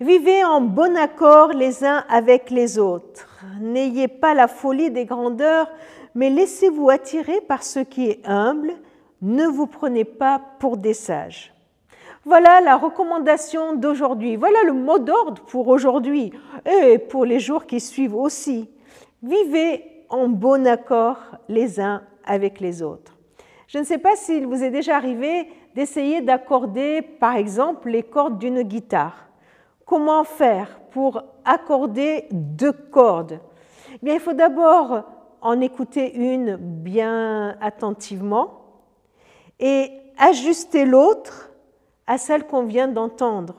Vivez en bon accord les uns avec les autres. N'ayez pas la folie des grandeurs, mais laissez-vous attirer par ce qui est humble. Ne vous prenez pas pour des sages. Voilà la recommandation d'aujourd'hui. Voilà le mot d'ordre pour aujourd'hui et pour les jours qui suivent aussi. Vivez en bon accord les uns avec les autres. Je ne sais pas s'il vous est déjà arrivé d'essayer d'accorder, par exemple, les cordes d'une guitare. Comment faire pour accorder deux cordes eh Il faut d'abord en écouter une bien attentivement et ajuster l'autre à celle qu'on vient d'entendre.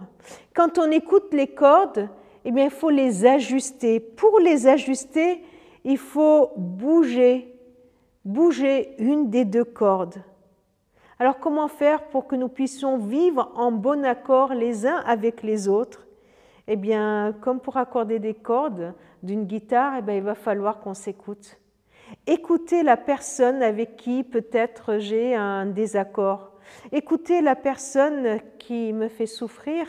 Quand on écoute les cordes, eh il faut les ajuster. Pour les ajuster, il faut bouger, bouger une des deux cordes. Alors comment faire pour que nous puissions vivre en bon accord les uns avec les autres eh bien, comme pour accorder des cordes d'une guitare, eh bien, il va falloir qu'on s'écoute. Écoutez la personne avec qui peut-être j'ai un désaccord. Écoutez la personne qui me fait souffrir,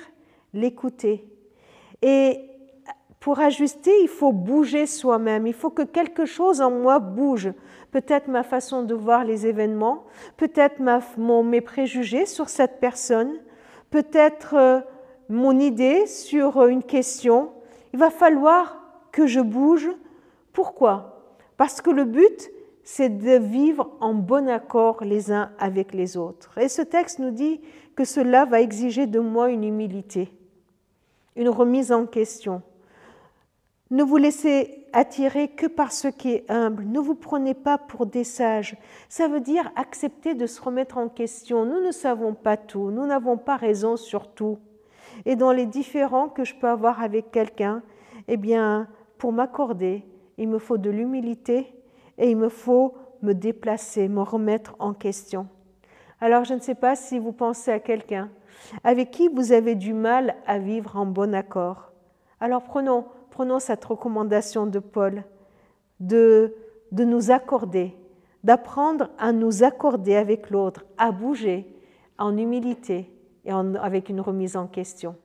l'écouter. Et pour ajuster, il faut bouger soi-même. Il faut que quelque chose en moi bouge. Peut-être ma façon de voir les événements, peut-être mes préjugés sur cette personne, peut-être euh, mon idée sur une question, il va falloir que je bouge. Pourquoi? Parce que le but, c'est de vivre en bon accord les uns avec les autres. Et ce texte nous dit que cela va exiger de moi une humilité, une remise en question. Ne vous laissez attirer que par ce qui est humble. Ne vous prenez pas pour des sages. Ça veut dire accepter de se remettre en question. Nous ne savons pas tout. Nous n'avons pas raison sur tout et dans les différends que je peux avoir avec quelqu'un, eh bien, pour m'accorder, il me faut de l'humilité et il me faut me déplacer, me remettre en question. Alors, je ne sais pas si vous pensez à quelqu'un avec qui vous avez du mal à vivre en bon accord. Alors, prenons, prenons cette recommandation de Paul de, de nous accorder, d'apprendre à nous accorder avec l'autre, à bouger en humilité et avec une remise en question.